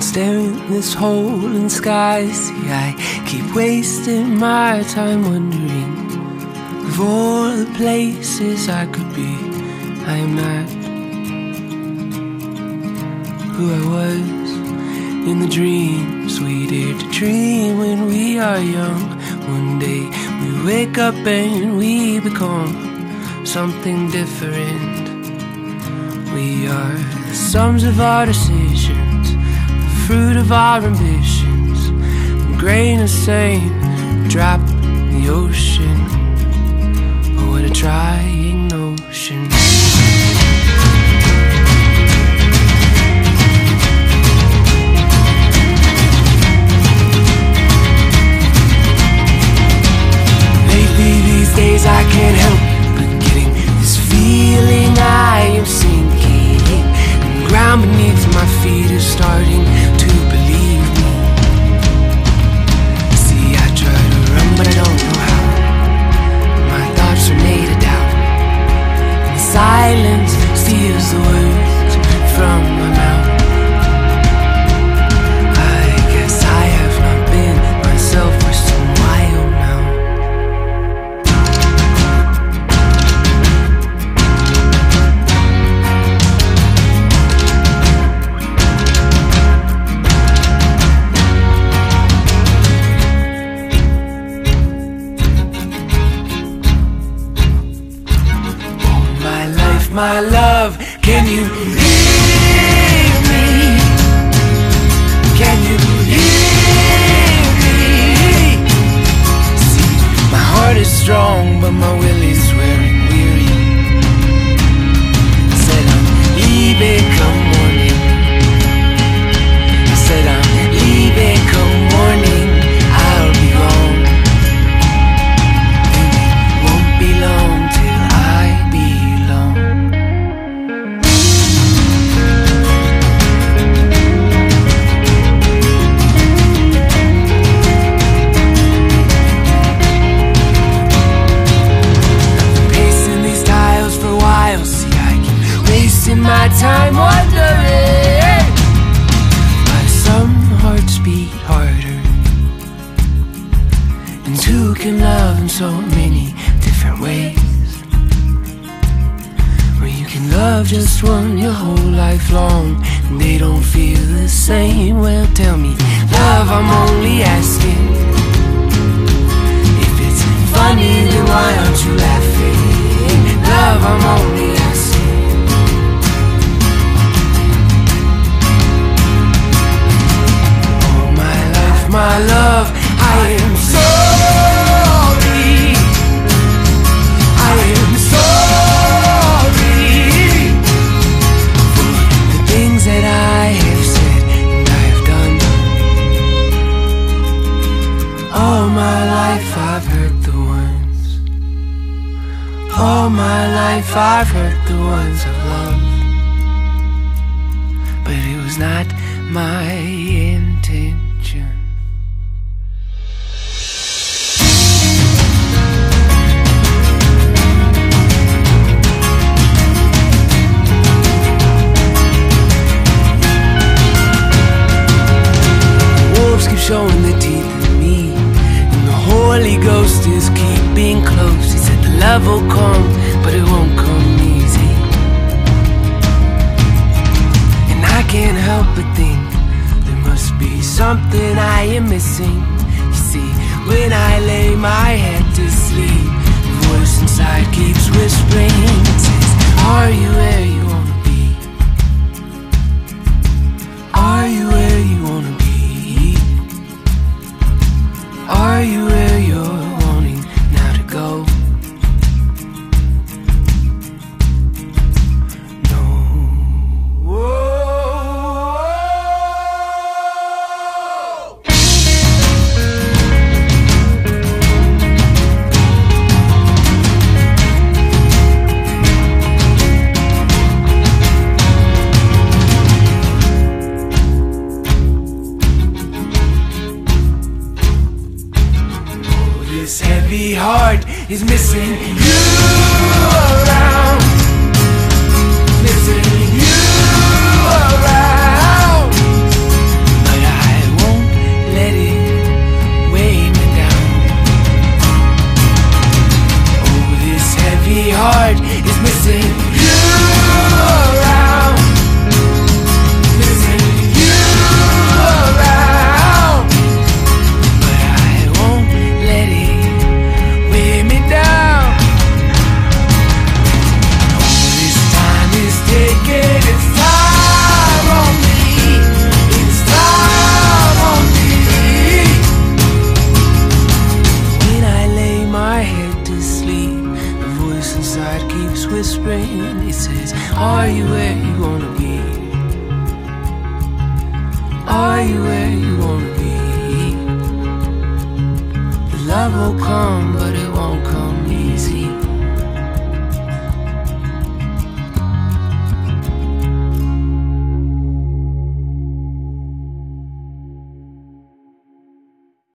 staring at this hole in the sky. See, I keep wasting my time wondering of all the places I could be. I am not who I was in the dreams we dare to dream when we are young. One day we wake up and we become something different. We are the sums of our decisions, fruit of our ambitions, a grain of sand, drop in the ocean. Oh, what a trying notion. Feet is starting to believe me. See, I try to run, but I don't know how. My thoughts are made of doubt. And silence steals the words from my love. Can you hear in so many different ways. Where you can love just one your whole life long and they don't feel the same. Well, tell me, love, I'm only asking. Life I've hurt the ones I've loved. But it was not my intention. Wolves keep showing their teeth at me, and the Holy Ghost is keeping close. Love will come, but it won't come easy. And I can't help but think there must be something I am missing. You see, when I lay my head to sleep, the voice inside keeps whispering. Says, Are you where you This heavy heart is missing you. Spring. It says, Are you where you wanna be? Are you where you wanna be? Love will come, but